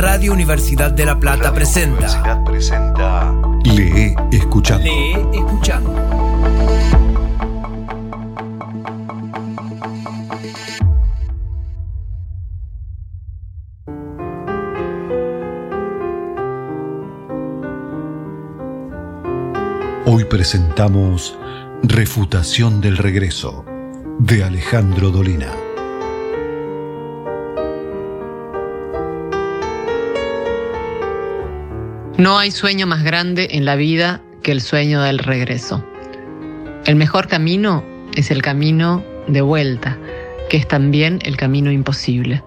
Radio Universidad de La Plata presenta. Universidad presenta. Lee escuchando. Lee escuchando. Hoy presentamos Refutación del Regreso de Alejandro Dolina. No hay sueño más grande en la vida que el sueño del regreso. El mejor camino es el camino de vuelta, que es también el camino imposible.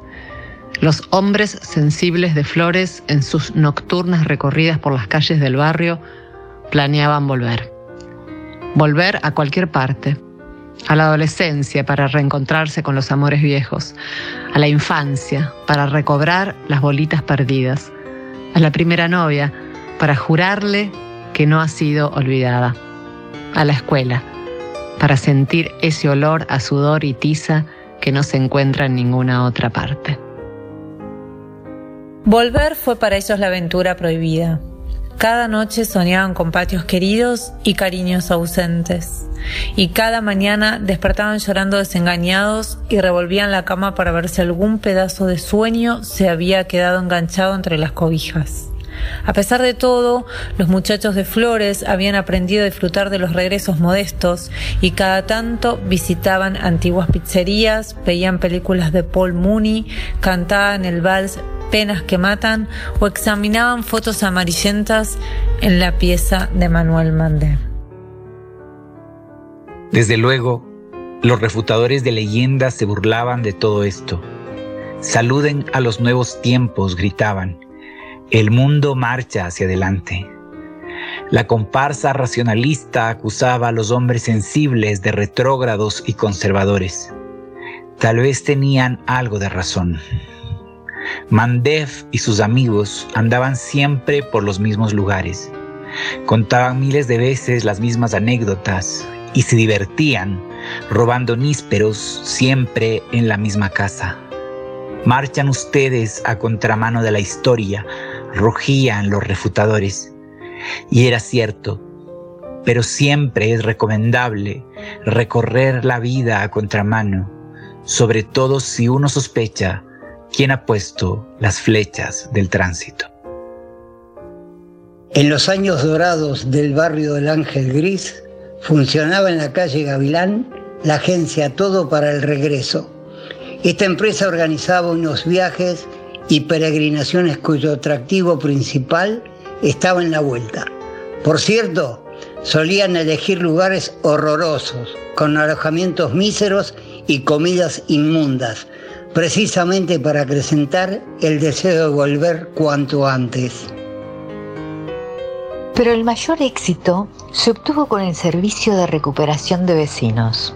Los hombres sensibles de flores en sus nocturnas recorridas por las calles del barrio planeaban volver. Volver a cualquier parte, a la adolescencia para reencontrarse con los amores viejos, a la infancia para recobrar las bolitas perdidas, a la primera novia para jurarle que no ha sido olvidada, a la escuela para sentir ese olor a sudor y tiza que no se encuentra en ninguna otra parte. Volver fue para ellos la aventura prohibida. Cada noche soñaban con patios queridos y cariños ausentes. Y cada mañana despertaban llorando desengañados y revolvían la cama para ver si algún pedazo de sueño se había quedado enganchado entre las cobijas. A pesar de todo, los muchachos de Flores habían aprendido a disfrutar de los regresos modestos y cada tanto visitaban antiguas pizzerías, veían películas de Paul Mooney, cantaban el vals Penas que matan o examinaban fotos amarillentas en la pieza de Manuel Mandé. Desde luego, los refutadores de leyendas se burlaban de todo esto. Saluden a los nuevos tiempos, gritaban. El mundo marcha hacia adelante. La comparsa racionalista acusaba a los hombres sensibles de retrógrados y conservadores. Tal vez tenían algo de razón. Mandev y sus amigos andaban siempre por los mismos lugares. Contaban miles de veces las mismas anécdotas y se divertían robando nísperos siempre en la misma casa. Marchan ustedes a contramano de la historia, rugían los refutadores. Y era cierto, pero siempre es recomendable recorrer la vida a contramano, sobre todo si uno sospecha quién ha puesto las flechas del tránsito. En los años dorados del barrio del Ángel Gris, funcionaba en la calle Gavilán la agencia Todo para el Regreso. Esta empresa organizaba unos viajes y peregrinaciones cuyo atractivo principal estaba en la vuelta. Por cierto, solían elegir lugares horrorosos, con alojamientos míseros y comidas inmundas, precisamente para acrecentar el deseo de volver cuanto antes. Pero el mayor éxito se obtuvo con el servicio de recuperación de vecinos.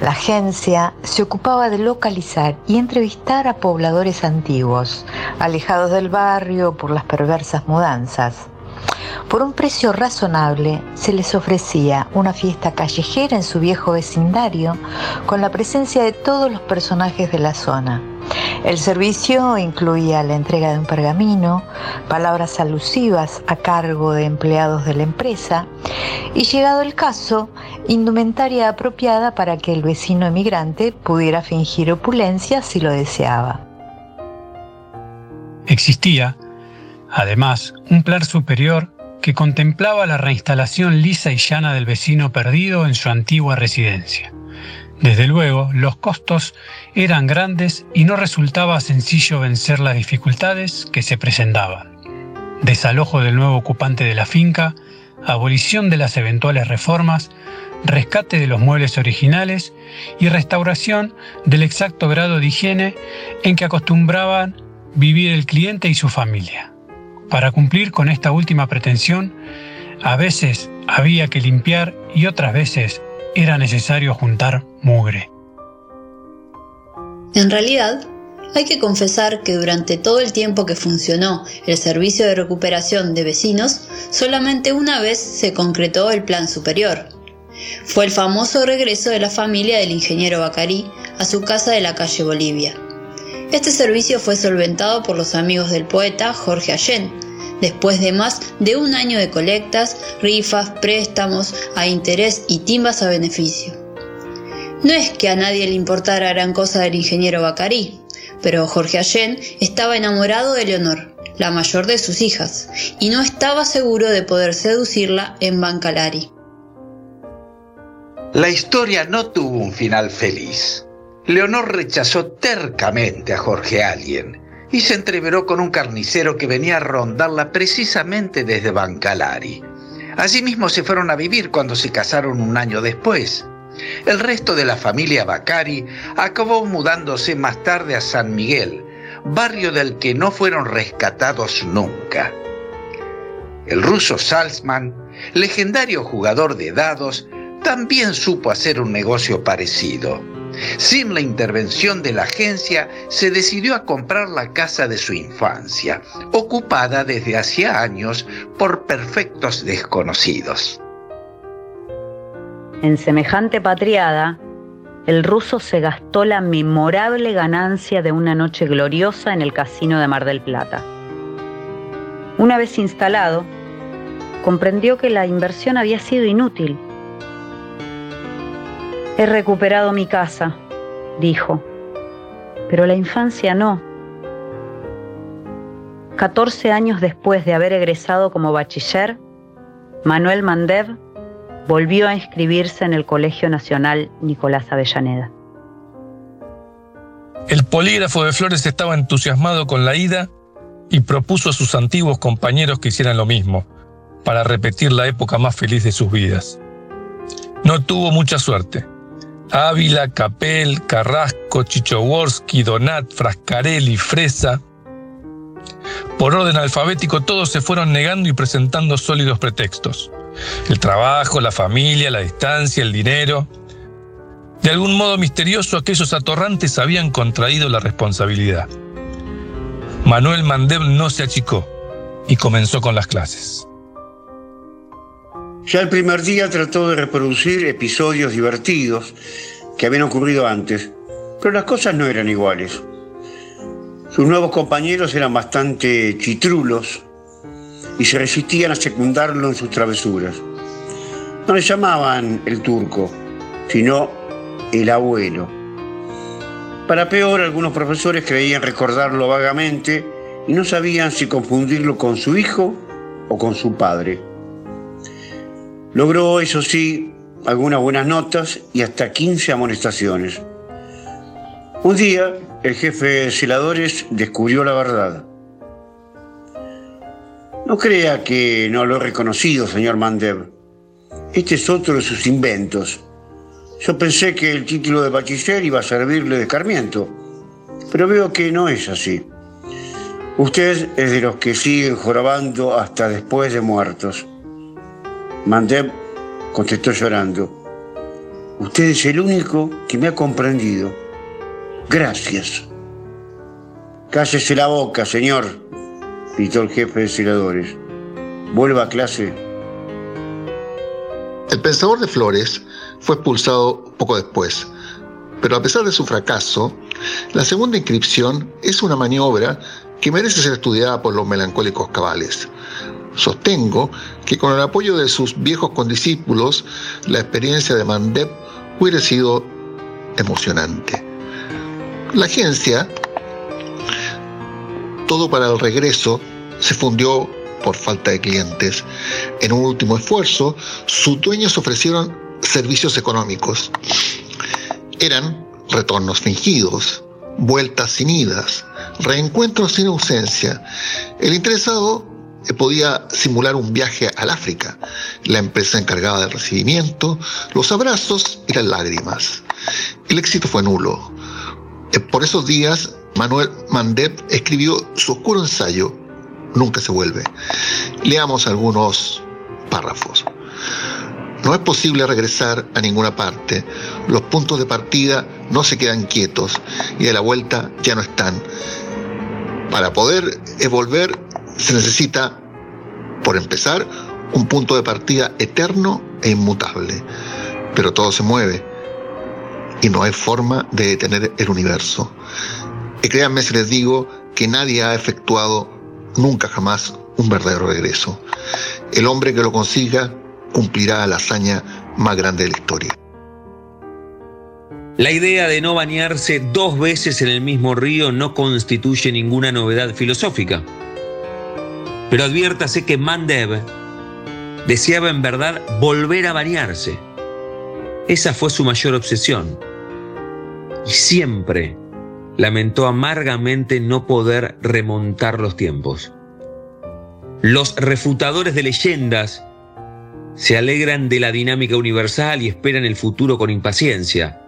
La agencia se ocupaba de localizar y entrevistar a pobladores antiguos, alejados del barrio por las perversas mudanzas. Por un precio razonable se les ofrecía una fiesta callejera en su viejo vecindario con la presencia de todos los personajes de la zona. El servicio incluía la entrega de un pergamino, palabras alusivas a cargo de empleados de la empresa y, llegado el caso, indumentaria apropiada para que el vecino emigrante pudiera fingir opulencia si lo deseaba. Existía, además, un plan superior que contemplaba la reinstalación lisa y llana del vecino perdido en su antigua residencia. Desde luego, los costos eran grandes y no resultaba sencillo vencer las dificultades que se presentaban. Desalojo del nuevo ocupante de la finca, abolición de las eventuales reformas, rescate de los muebles originales y restauración del exacto grado de higiene en que acostumbraban vivir el cliente y su familia. Para cumplir con esta última pretensión, a veces había que limpiar y otras veces era necesario juntar mugre. En realidad, hay que confesar que durante todo el tiempo que funcionó el servicio de recuperación de vecinos, solamente una vez se concretó el plan superior. Fue el famoso regreso de la familia del ingeniero Bacarí a su casa de la calle Bolivia. Este servicio fue solventado por los amigos del poeta Jorge Allen, después de más de un año de colectas, rifas, préstamos a interés y timbas a beneficio. No es que a nadie le importara gran cosa del ingeniero Bacarí, pero Jorge Allen estaba enamorado de Leonor, la mayor de sus hijas, y no estaba seguro de poder seducirla en Bancalari. La historia no tuvo un final feliz. Leonor rechazó tercamente a Jorge Allen y se entreveró con un carnicero que venía a rondarla precisamente desde Bancalari. Allí mismo se fueron a vivir cuando se casaron un año después. El resto de la familia Bacari acabó mudándose más tarde a San Miguel, barrio del que no fueron rescatados nunca. El ruso Salzman, legendario jugador de dados, también supo hacer un negocio parecido. Sin la intervención de la agencia, se decidió a comprar la casa de su infancia, ocupada desde hacía años por perfectos desconocidos. En semejante patriada, el ruso se gastó la memorable ganancia de una noche gloriosa en el casino de Mar del Plata. Una vez instalado, comprendió que la inversión había sido inútil He recuperado mi casa, dijo, pero la infancia no. 14 años después de haber egresado como bachiller, Manuel Mandev volvió a inscribirse en el Colegio Nacional Nicolás Avellaneda. El polígrafo de Flores estaba entusiasmado con la ida y propuso a sus antiguos compañeros que hicieran lo mismo, para repetir la época más feliz de sus vidas. No tuvo mucha suerte. Ávila, Capel, Carrasco, Chichoworsky, Donat, Frascarelli, Fresa. Por orden alfabético todos se fueron negando y presentando sólidos pretextos. El trabajo, la familia, la distancia, el dinero. De algún modo misterioso aquellos atorrantes habían contraído la responsabilidad. Manuel Mandev no se achicó y comenzó con las clases. Ya el primer día trató de reproducir episodios divertidos que habían ocurrido antes, pero las cosas no eran iguales. Sus nuevos compañeros eran bastante chitrulos y se resistían a secundarlo en sus travesuras. No le llamaban el turco, sino el abuelo. Para peor, algunos profesores creían recordarlo vagamente y no sabían si confundirlo con su hijo o con su padre. Logró, eso sí, algunas buenas notas y hasta 15 amonestaciones. Un día, el jefe de celadores descubrió la verdad. No crea que no lo he reconocido, señor Mandev. Este es otro de sus inventos. Yo pensé que el título de bachiller iba a servirle de escarmiento, pero veo que no es así. Usted es de los que siguen jorobando hasta después de muertos. Mandeb contestó llorando. Usted es el único que me ha comprendido. Gracias. Cállese la boca, señor, gritó el jefe de celadores. Vuelva a clase. El pensador de Flores fue expulsado poco después, pero a pesar de su fracaso, la segunda inscripción es una maniobra que merece ser estudiada por los melancólicos cabales. Sostengo que con el apoyo de sus viejos condiscípulos, la experiencia de Mandep hubiera sido emocionante. La agencia, todo para el regreso, se fundió por falta de clientes. En un último esfuerzo, sus dueños ofrecieron servicios económicos. Eran retornos fingidos, vueltas sin idas, reencuentros sin ausencia. El interesado podía simular un viaje al África. La empresa encargada del recibimiento, los abrazos y las lágrimas. El éxito fue nulo. Eh, por esos días, Manuel Mandep escribió su oscuro ensayo, Nunca se vuelve. Leamos algunos párrafos. No es posible regresar a ninguna parte. Los puntos de partida no se quedan quietos y de la vuelta ya no están. Para poder volver se necesita, por empezar, un punto de partida eterno e inmutable. Pero todo se mueve y no hay forma de detener el universo. Y créanme si les digo que nadie ha efectuado nunca jamás un verdadero regreso. El hombre que lo consiga cumplirá la hazaña más grande de la historia. La idea de no bañarse dos veces en el mismo río no constituye ninguna novedad filosófica. Pero adviértase que Mandev deseaba en verdad volver a bañarse. Esa fue su mayor obsesión. Y siempre lamentó amargamente no poder remontar los tiempos. Los refutadores de leyendas se alegran de la dinámica universal y esperan el futuro con impaciencia.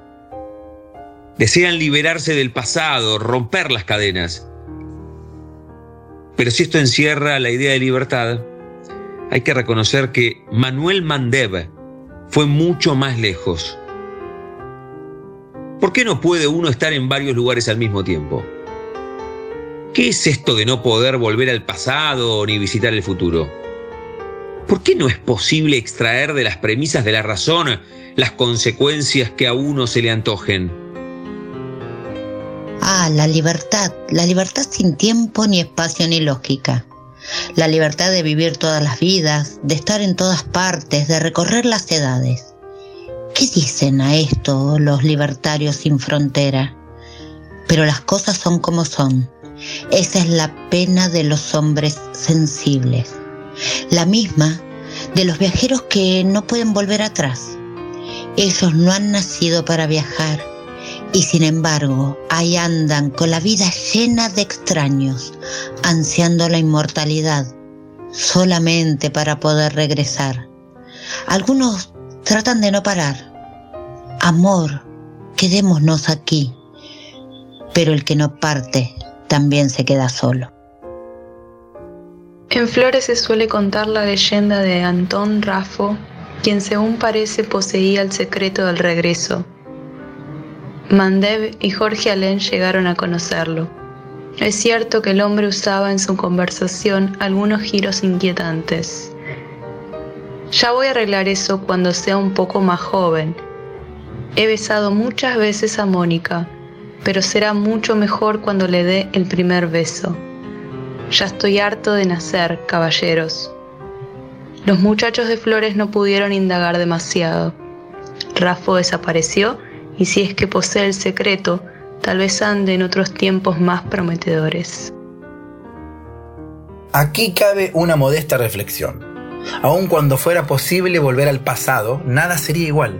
Desean liberarse del pasado, romper las cadenas. Pero si esto encierra la idea de libertad, hay que reconocer que Manuel Mandev fue mucho más lejos. ¿Por qué no puede uno estar en varios lugares al mismo tiempo? ¿Qué es esto de no poder volver al pasado ni visitar el futuro? ¿Por qué no es posible extraer de las premisas de la razón las consecuencias que a uno se le antojen? Ah, la libertad, la libertad sin tiempo ni espacio ni lógica. La libertad de vivir todas las vidas, de estar en todas partes, de recorrer las edades. ¿Qué dicen a esto los libertarios sin frontera? Pero las cosas son como son. Esa es la pena de los hombres sensibles. La misma de los viajeros que no pueden volver atrás. Ellos no han nacido para viajar y sin embargo, ahí andan con la vida llena de extraños, ansiando la inmortalidad, solamente para poder regresar. Algunos tratan de no parar. Amor, quedémonos aquí. Pero el que no parte también se queda solo. En Flores se suele contar la leyenda de Antón Rafo, quien según parece poseía el secreto del regreso Mandev y Jorge Alén llegaron a conocerlo. Es cierto que el hombre usaba en su conversación algunos giros inquietantes. Ya voy a arreglar eso cuando sea un poco más joven. He besado muchas veces a Mónica, pero será mucho mejor cuando le dé el primer beso. Ya estoy harto de nacer, caballeros. Los muchachos de Flores no pudieron indagar demasiado. Rafo desapareció y si es que posee el secreto, tal vez ande en otros tiempos más prometedores. Aquí cabe una modesta reflexión. Aun cuando fuera posible volver al pasado, nada sería igual.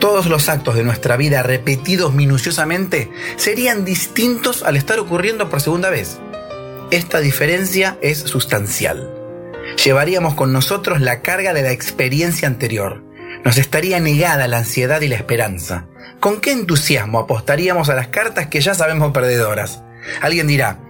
Todos los actos de nuestra vida repetidos minuciosamente serían distintos al estar ocurriendo por segunda vez. Esta diferencia es sustancial. Llevaríamos con nosotros la carga de la experiencia anterior, nos estaría negada la ansiedad y la esperanza. ¿Con qué entusiasmo apostaríamos a las cartas que ya sabemos perdedoras? Alguien dirá,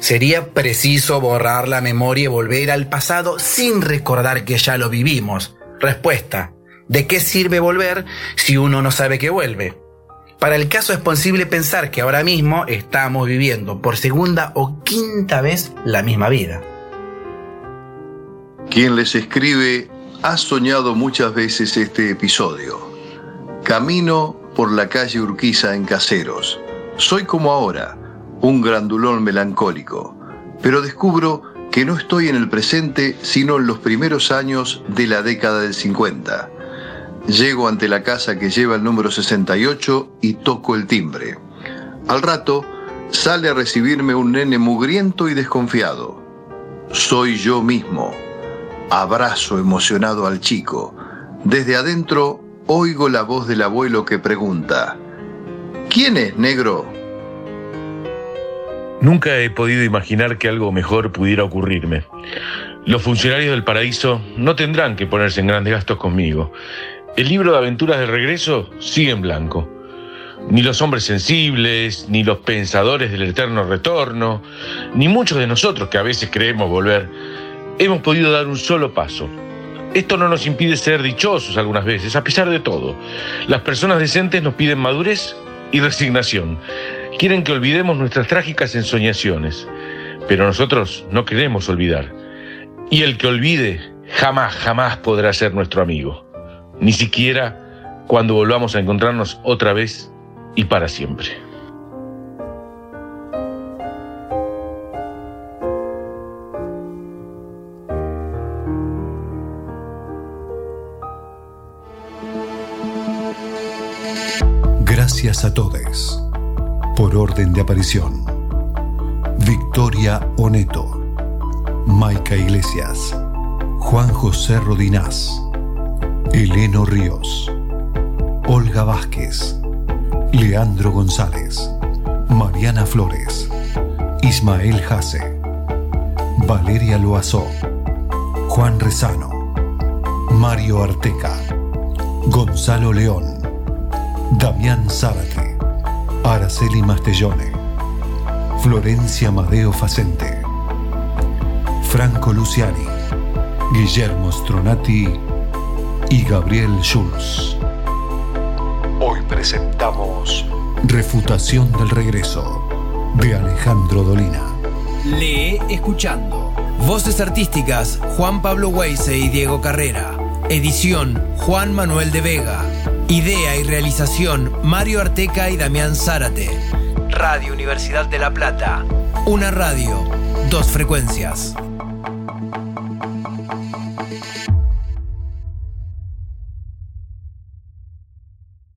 sería preciso borrar la memoria y volver al pasado sin recordar que ya lo vivimos. Respuesta, ¿de qué sirve volver si uno no sabe que vuelve? Para el caso es posible pensar que ahora mismo estamos viviendo por segunda o quinta vez la misma vida. Quien les escribe Has soñado muchas veces este episodio. Camino por la calle Urquiza en Caseros. Soy como ahora, un grandulón melancólico, pero descubro que no estoy en el presente sino en los primeros años de la década del 50. Llego ante la casa que lleva el número 68 y toco el timbre. Al rato, sale a recibirme un nene mugriento y desconfiado. Soy yo mismo Abrazo emocionado al chico. Desde adentro oigo la voz del abuelo que pregunta, ¿quién es negro? Nunca he podido imaginar que algo mejor pudiera ocurrirme. Los funcionarios del paraíso no tendrán que ponerse en grandes gastos conmigo. El libro de aventuras del regreso sigue en blanco. Ni los hombres sensibles, ni los pensadores del eterno retorno, ni muchos de nosotros que a veces creemos volver, hemos podido dar un solo paso. Esto no nos impide ser dichosos algunas veces, a pesar de todo. Las personas decentes nos piden madurez y resignación. Quieren que olvidemos nuestras trágicas ensoñaciones, pero nosotros no queremos olvidar. Y el que olvide jamás, jamás podrá ser nuestro amigo, ni siquiera cuando volvamos a encontrarnos otra vez y para siempre. A todos. Por orden de aparición. Victoria Oneto. Maica Iglesias. Juan José Rodinás. Eleno Ríos. Olga Vázquez. Leandro González. Mariana Flores. Ismael Jase. Valeria Loazó. Juan Rezano. Mario Arteca. Gonzalo León. Damián Zárate. Araceli Mastellone. Florencia Madeo Facente. Franco Luciani. Guillermo Stronati y Gabriel Schulz. Hoy presentamos Refutación del Regreso de Alejandro Dolina. Lee escuchando. Voces artísticas Juan Pablo Weise y Diego Carrera. Edición Juan Manuel de Vega. Idea y realización Mario Arteca y Damián Zárate. Radio Universidad de La Plata. Una radio, dos frecuencias.